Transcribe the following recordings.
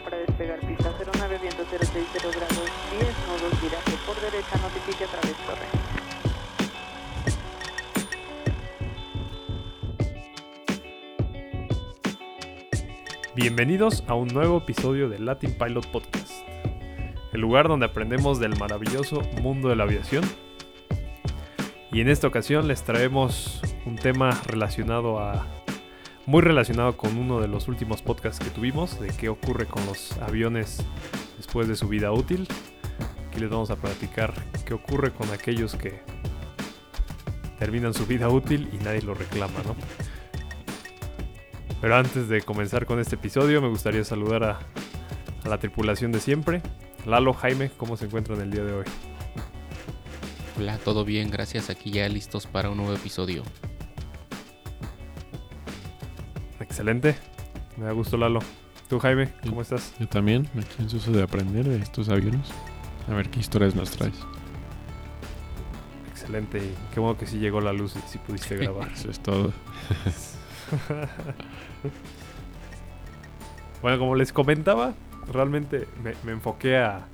para despegar pista 09 viento 060 grados 10 nodos viraje por derecha notifique a través torre. Bienvenidos a un nuevo episodio de Latin Pilot Podcast, el lugar donde aprendemos del maravilloso mundo de la aviación. Y en esta ocasión les traemos un tema relacionado a muy relacionado con uno de los últimos podcasts que tuvimos de qué ocurre con los aviones después de su vida útil. Aquí les vamos a platicar qué ocurre con aquellos que terminan su vida útil y nadie lo reclama, ¿no? Pero antes de comenzar con este episodio, me gustaría saludar a, a la tripulación de siempre. Lalo, Jaime, ¿cómo se encuentran el día de hoy? Hola, todo bien, gracias. Aquí ya listos para un nuevo episodio. Excelente. Me da gusto, Lalo. ¿Tú, Jaime, cómo estás? Yo también, aquí ansioso de aprender de estos aviones. A ver qué historias nos traes. Excelente. Y qué bueno que sí llegó la luz y sí pudiste grabar. Eso es todo. bueno, como les comentaba, realmente me, me enfoqué a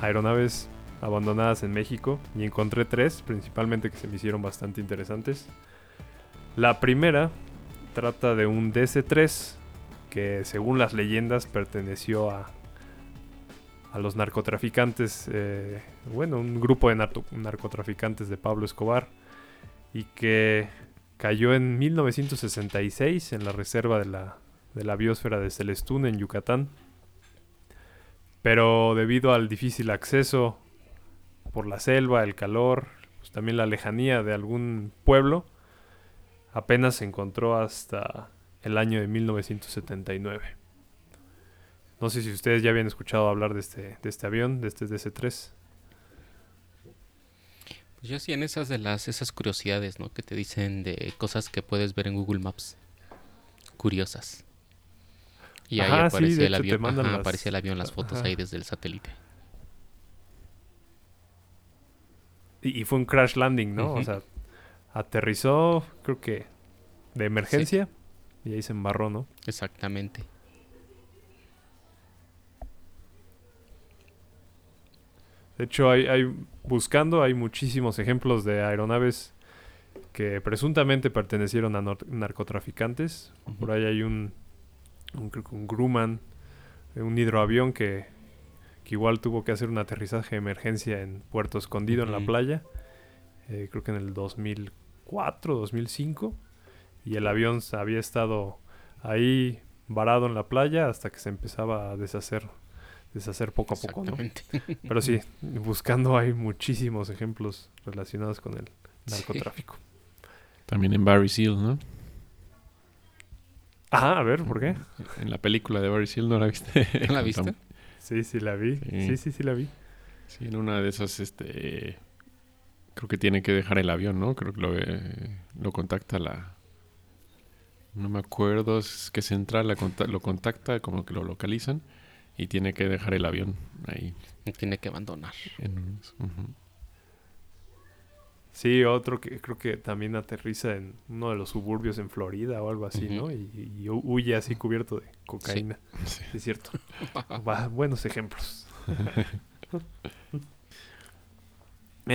aeronaves abandonadas en México y encontré tres, principalmente que se me hicieron bastante interesantes. La primera trata de un DC-3 que según las leyendas perteneció a, los narcotraficantes, eh, bueno, un grupo de narco- narcotraficantes de Pablo Escobar y que cayó en 1966 en la reserva de la, de la biosfera de Celestún en Yucatán. Pero debido al difícil acceso por la selva, el calor, pues también la lejanía de algún pueblo, apenas se encontró hasta el año de 1979. No sé si ustedes ya habían escuchado hablar de este, de este avión, de este DC-3. Pues yo sí en esas de las esas curiosidades, ¿no? Que te dicen de cosas que puedes ver en Google Maps. Curiosas. Y ahí Ajá, sí, aparece de el avión, ajá, las- aparece el avión, las fotos ajá. ahí desde el satélite. Y, y fue un crash landing, ¿no? O sea, aterrizó, creo que de emergencia, y ahí se embarró, ¿no? Exactamente. De hecho, hay, hay buscando, hay muchísimos ejemplos de aeronaves que presuntamente pertenecieron a narcotraficantes. Por ahí hay un, un, un Grumman, eh, un hidroavión que, que igual tuvo que hacer un aterrizaje de emergencia en Puerto Escondido, en la playa. Eh, creo que en el 2004, 2005. Y el avión había estado ahí varado en la playa hasta que se empezaba a deshacer, deshacer poco a poco, ¿no? Pero sí, buscando hay muchísimos ejemplos relacionados con el narcotráfico. También en Barry Seal, ¿no? Ajá, a ver, ¿por qué? En la película de Barry Seal, ¿no la viste? ¿No la viste? Sí, sí la vi. Sí. Sí, sí, sí la vi. Sí, en una de esas, este... Creo que tiene que dejar el avión, ¿no? Creo que lo, eh, lo contacta la... No me acuerdo, es que Central la conta- lo contacta, como que lo localizan y tiene que dejar el avión ahí. Tiene que abandonar. En. Sí, otro que creo que también aterriza en uno de los suburbios en Florida o algo así. ¿no? Y, y hu- huye así cubierto de cocaína. Sí. Sí, es cierto. Va- buenos ejemplos.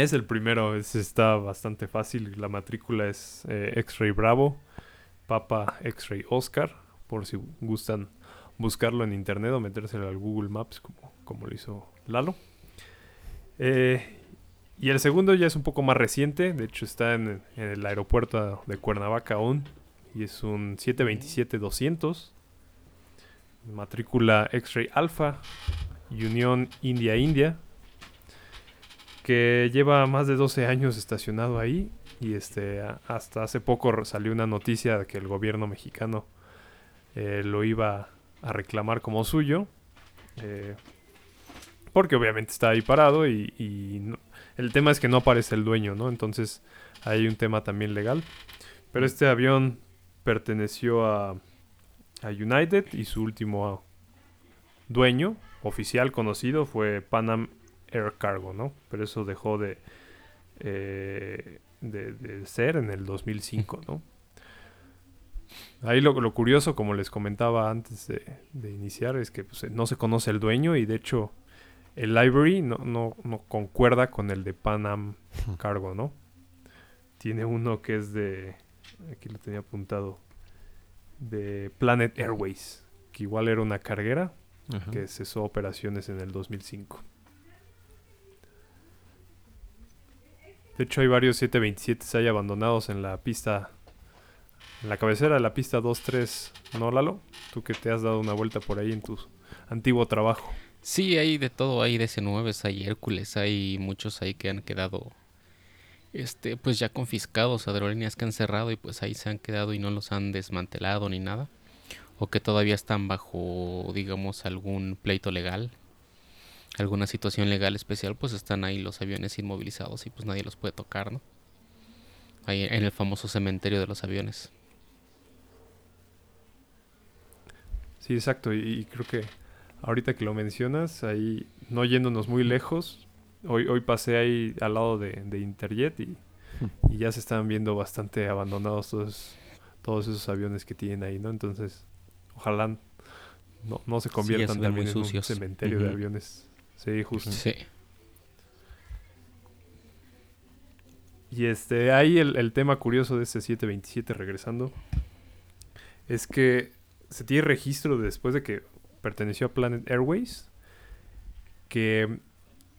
es el primero, ese está bastante fácil. La matrícula es eh, X-Ray Bravo, Papa X-Ray Oscar, por si gustan buscarlo en internet o metérselo al Google Maps como, como lo hizo Lalo. Eh, y el segundo ya es un poco más reciente, de hecho está en, en el aeropuerto de Cuernavaca aún, y es un 727-200 matrícula X-Ray Alpha, Unión India-India, que lleva más de 12 años estacionado ahí y este hasta hace poco salió una noticia de que el gobierno mexicano eh, lo iba a reclamar como suyo, eh, porque obviamente está ahí parado y, el tema es que no aparece el dueño, ¿no? Entonces hay un tema también legal. Pero este avión perteneció a, a United y su último dueño oficial conocido fue Panam Air Cargo, ¿no? Pero eso dejó de, eh, de, de ser en el 2005, ¿no? Ahí lo, lo curioso, como les comentaba antes de, de iniciar, es que pues, no se conoce el dueño y de hecho el library no, no, no concuerda con el de Pan Am Cargo, ¿no? Tiene uno que es de, aquí lo tenía apuntado, de Planet Airways, que igual era una carguera Ajá. que cesó operaciones en el 2005. De hecho, hay varios 727 ahí abandonados en la pista, en la cabecera de la pista 2-3, ¿no, Lalo? Tú que te has dado una vuelta por ahí en tu antiguo trabajo. Sí, hay de todo, hay DC-9, hay Hércules, hay muchos ahí que han quedado, este, pues ya confiscados, aerolíneas que han cerrado y pues ahí se han quedado y no los han desmantelado ni nada. O que todavía están bajo, digamos, algún pleito legal, alguna situación legal especial, pues están ahí los aviones inmovilizados y pues nadie los puede tocar, ¿no? Ahí en el famoso cementerio de los aviones. Sí, exacto. Y, y creo que ahorita que lo mencionas, ahí no yéndonos muy lejos, hoy, hoy pasé ahí al lado de, de Interjet y, y ya se están viendo bastante abandonados todos, todos esos aviones que tienen ahí, ¿no? Entonces, ojalá no, no se conviertan también muy en un cementerio de aviones. Sí, justo. Sí. Y este, ahí el, el tema curioso de este 727, regresando, es que se tiene registro después de que perteneció a Planet Airways, que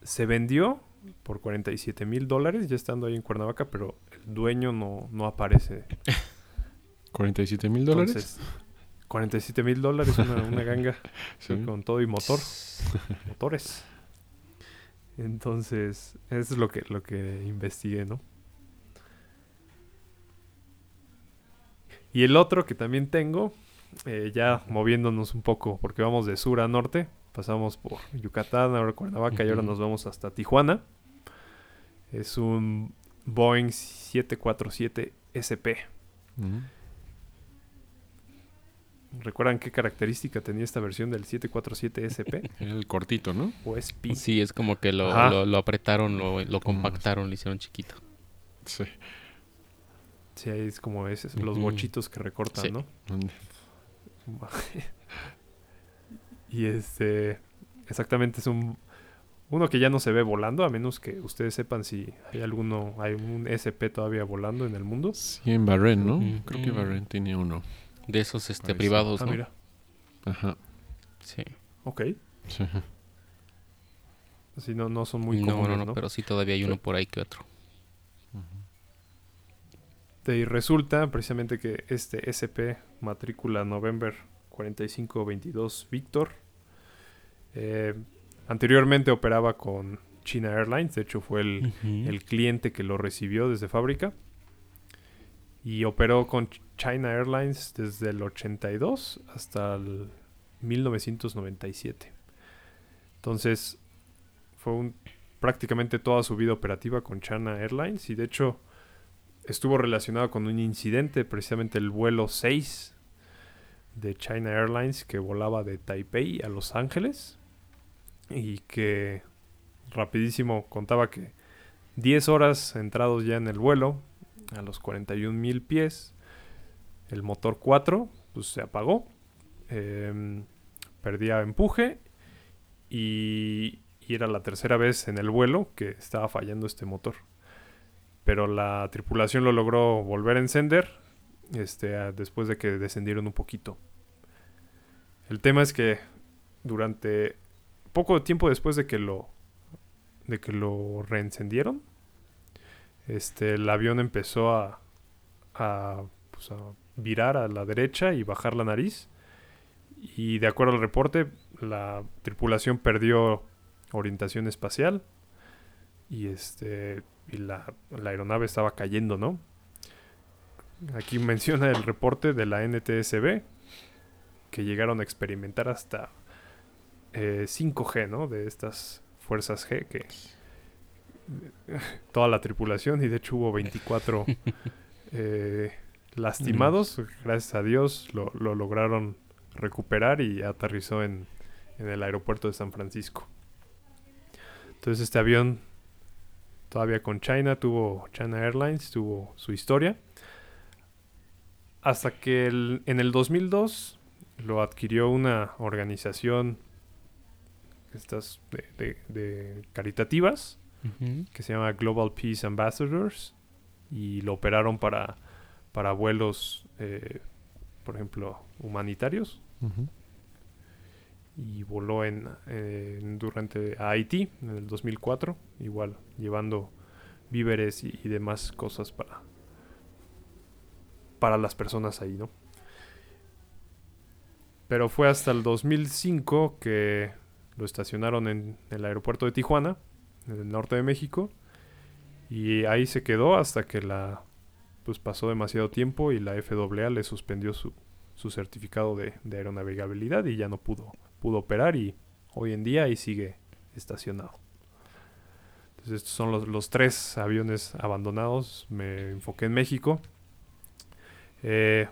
se vendió por 47 mil dólares, ya estando ahí en Cuernavaca, pero el dueño no, no aparece. 47 mil dólares. Entonces, 47 mil dólares, una, una ganga Sí. con todo y motor, motores. Entonces, eso es lo que, lo que investigué, ¿no? Y el otro que también tengo, eh, ya moviéndonos un poco, porque vamos de sur a norte, pasamos por Yucatán, ahora Cuernavaca y ahora nos vamos hasta Tijuana. Es un Boeing 747 SP. Ujú. ¿Recuerdan qué característica tenía esta versión del 747 SP el cortito, ¿no? o SP? Sí, es como que lo, lo, lo apretaron, lo, lo compactaron, lo hicieron chiquito. Sí. Sí, ahí es como ese, los bochitos que recortan, Sí. ¿no? y este, exactamente es un uno que ya no se ve volando, a menos que ustedes sepan si hay alguno, hay un SP todavía volando en el mundo. Sí, en Bahrein, ¿no? Creo que Bahrein tiene uno. De esos este, privados, Ah, ¿no? mira, Ajá. Sí. ok. Sí. Así no, no son muy comunes, no, ¿no? no, pero sí todavía hay uno por ahí que otro. Y resulta precisamente que este SP matrícula November 4522 Victor eh, anteriormente operaba con China Airlines, de hecho fue el, el cliente que lo recibió desde fábrica y operó con China Airlines desde el 82 hasta el 1997. Entonces fue prácticamente toda su vida operativa con China Airlines y de hecho estuvo relacionado con un incidente, precisamente el vuelo 6 de China Airlines que volaba de Taipei a Los Ángeles y que rapidísimo contaba que 10 horas entrados ya en el vuelo a los 41 mil pies el motor 4 pues se apagó em, perdía empuje y, y era la tercera vez en el vuelo que estaba fallando este motor pero la tripulación lo logró volver a encender este, después de que descendieron un poquito. El tema es que durante poco tiempo después de que lo de que lo reencendieron, este, el avión empezó a, a, pues, a virar a la derecha y bajar la nariz. Y de acuerdo al reporte, la tripulación perdió orientación espacial y este y la, la aeronave estaba cayendo, ¿no? Aquí menciona el reporte de la NTSB que llegaron a experimentar hasta eh, 5G, ¿no? De estas fuerzas G que toda la tripulación y de hecho hubo 24 eh, lastimados, gracias a Dios lo, lo lograron recuperar y aterrizó en, en el aeropuerto de San Francisco. Entonces este avión todavía con China tuvo China Airlines tuvo su historia hasta que el- en el 2002 lo adquirió una organización estas de, de- de caritativas que se llama Global Peace Ambassadors y lo operaron para, para vuelos, eh, por ejemplo, humanitarios y voló en, durante a Haití en el 2004, igual llevando víveres y, y demás cosas para para las personas ahí, ¿no? Pero fue hasta el 2005 que lo estacionaron en el aeropuerto de Tijuana, en el norte de México, y ahí se quedó hasta que la pues pasó demasiado tiempo y la FAA le suspendió su, su certificado de, de aeronavegabilidad y ya no pudo, pudo operar y hoy en día ahí sigue estacionado. Entonces estos son los, los tres aviones abandonados. Me enfoqué en México. Eh,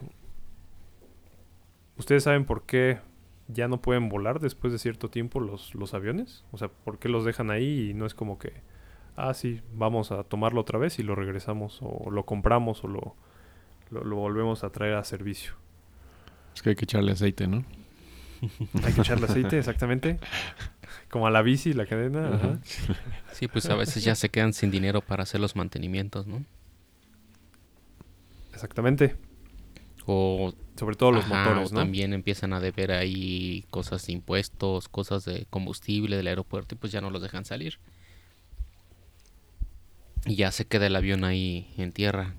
¿Ustedes saben por qué ya no pueden volar después de cierto tiempo los, los aviones? O sea, ¿por qué los dejan ahí y no es como que, ah, sí, vamos a tomarlo otra vez y lo regresamos o lo compramos o lo, lo, lo volvemos a traer a servicio? Es que hay que echarle aceite, ¿no? Hay que echarle aceite, exactamente. Como a la bici, la cadena. ajá. Ajá. Sí, pues a veces ya se quedan sin dinero para hacer los mantenimientos, ¿no? Exactamente. O, Sobre todo los ajá, motores, ¿no? también empiezan a deber ahí cosas de impuestos, cosas de combustible del aeropuerto y pues ya no los dejan salir. Y ya se queda el avión ahí en tierra.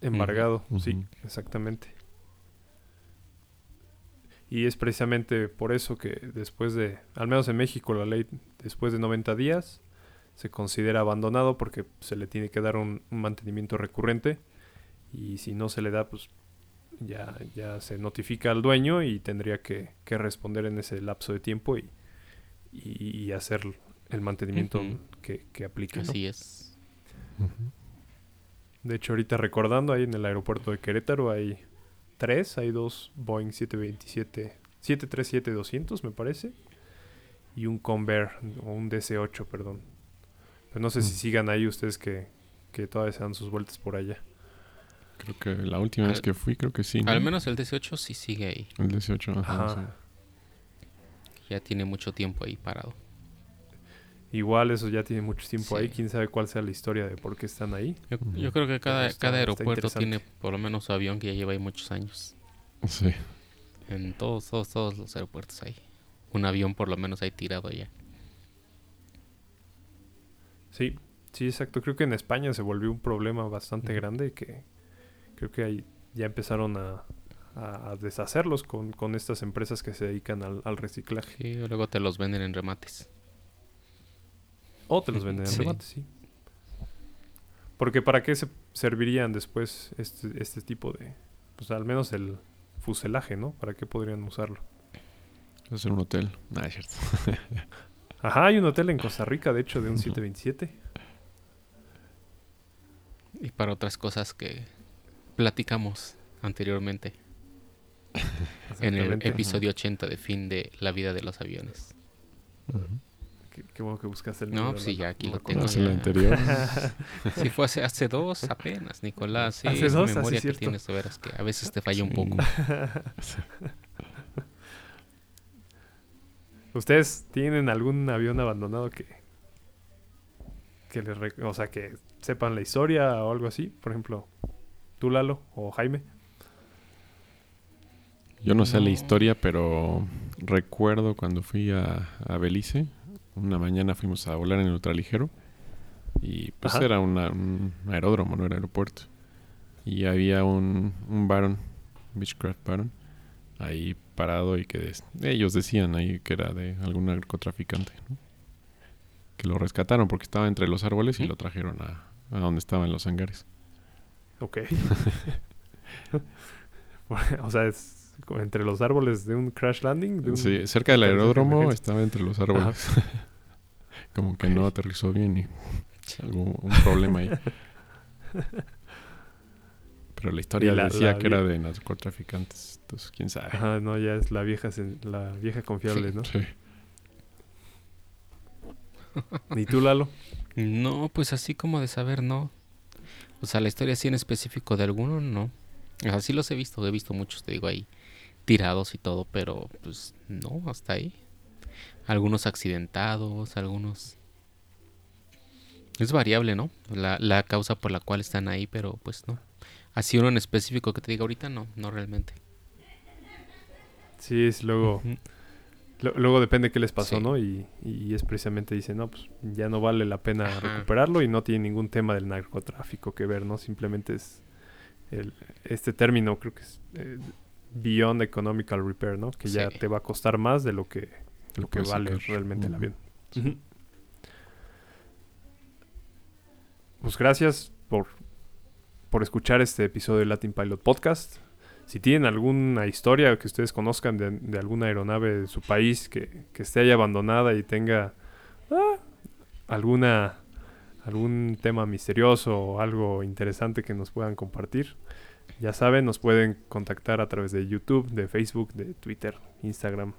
Embargado, sí, exactamente. Y es precisamente por eso que después de, al menos en México, la ley después de 90 días se considera abandonado porque se le tiene que dar un, un mantenimiento recurrente y si no se le da, pues ya, ya se notifica al dueño y tendría que, que responder en ese lapso de tiempo y, y, y hacer el mantenimiento. Que, que aplique. ¿no? Así es. De hecho, ahorita recordando, ahí en el aeropuerto de Querétaro hay tres, hay dos Boeing 727, 737-200 me parece, y un Convair, o un DC-8, perdón. Pero no sé si Mm. sigan ahí ustedes que, que todavía se dan sus vueltas por allá. Creo que la última vez Al- que fui, creo que sí. ¿no? Al menos el 18 sí sigue ahí. El 18, ajá. Ajá. sí. Ya tiene mucho tiempo ahí parado. Igual eso ya tiene mucho tiempo ahí, quién sabe cuál sea la historia de por qué están ahí. Yo, creo que cada, está- cada aeropuerto tiene por lo menos su avión que ya lleva ahí muchos años. Sí. En todos, todos, todos los aeropuertos hay. Un avión por lo menos ahí tirado ya. Sí, sí, exacto. Creo que en España se volvió un problema bastante grande que creo que ahí ya empezaron a, a- a deshacerlos con, con estas empresas que se dedican al, al reciclaje. Sí, luego te los venden en remates. O te los venden en Sí. remate, sí. Porque ¿para qué se servirían después este, este tipo de... Pues al menos el fuselaje, ¿no? ¿Para qué podrían usarlo? Es un hotel. Es cierto. Ajá, hay un hotel en Costa Rica, de hecho, de un Ujú. 727. Y para otras cosas que platicamos anteriormente. En el episodio 80 de fin de la vida de los aviones. Ujú. Qué, qué bueno que buscaste el No, pues sí, ya aquí lo tengo. No, es el ya. anterior. Sí, fue hace, hace dos apenas, Nicolás. Sí, Hace dos, así memoria que cierto. tienes, de veras, que a veces te falla un poco. ¿Ustedes tienen algún avión abandonado que... que les... O sea, que sepan la historia o algo así? Por ejemplo, tú, Lalo, o Jaime. Yo no sé la No. historia, pero recuerdo cuando fui a, a Belice. Una mañana fuimos a volar en el ultraligero. Y pues Ajá. era una- un aeródromo, no era aeropuerto. Y había un, un Baron, Beechcraft Baron, ahí parado y que ellos decían ahí que era de algún narcotraficante. ¿no? Que lo rescataron porque estaba entre los árboles y lo trajeron a, a donde estaban los hangares. Ok. o sea, es entre los árboles de un crash landing. De un... Sí, cerca del aeródromo estaba entre los árboles. Como que no aterrizó bien y algún un problema ahí. Pero la historia la- decía la que era de narcotraficantes. Entonces, quién sabe. Ajá, no, ya es la vieja, la vieja confiable, ¿no? Sí. ¿Y tú, Lalo? No, pues así como de saber, no. O sea, la historia así en específico de alguno, no. Así los he visto, he visto muchos, te digo ahí, tirados y todo, pero pues no, hasta ahí. Algunos accidentados, algunos... Es variable, ¿no? La, la causa por la cual están ahí, pero pues no. Así uno en específico que te diga ahorita, no, no realmente. Sí, es luego... Luego depende qué les pasó, Sí. ¿no? Y, y es precisamente dice, no, pues ya no vale la pena Ajá. recuperarlo y no tiene ningún tema del narcotráfico que ver, ¿no? Simplemente es el- este término, creo que es eh, Beyond Economical Repair, ¿no? Que ya te va a costar más de lo que, Lo que vale sacar. realmente el Ujú. avión. Sí. Ujú. Pues gracias por, por escuchar este episodio de Latin Pilot Podcast. Si tienen alguna historia que ustedes conozcan de, de alguna aeronave de su país que, que esté ahí abandonada y tenga ah, alguna algún tema misterioso o algo interesante que nos puedan compartir, ya saben, nos pueden contactar a través de YouTube, de Facebook, de Twitter, Instagram,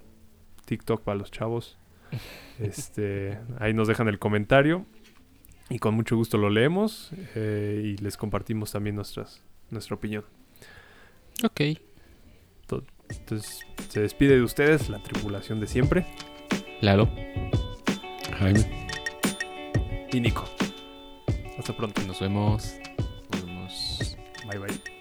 TikTok para los chavos. Este, ahí nos dejan el comentario y con mucho gusto lo leemos eh, y les compartimos también nuestras, nuestra opinión. Ok, Entonces, se despide de ustedes la tripulación de siempre Lalo, Jaime. y Nico. Hasta pronto. nos vemos. Nos vemos. Bye bye.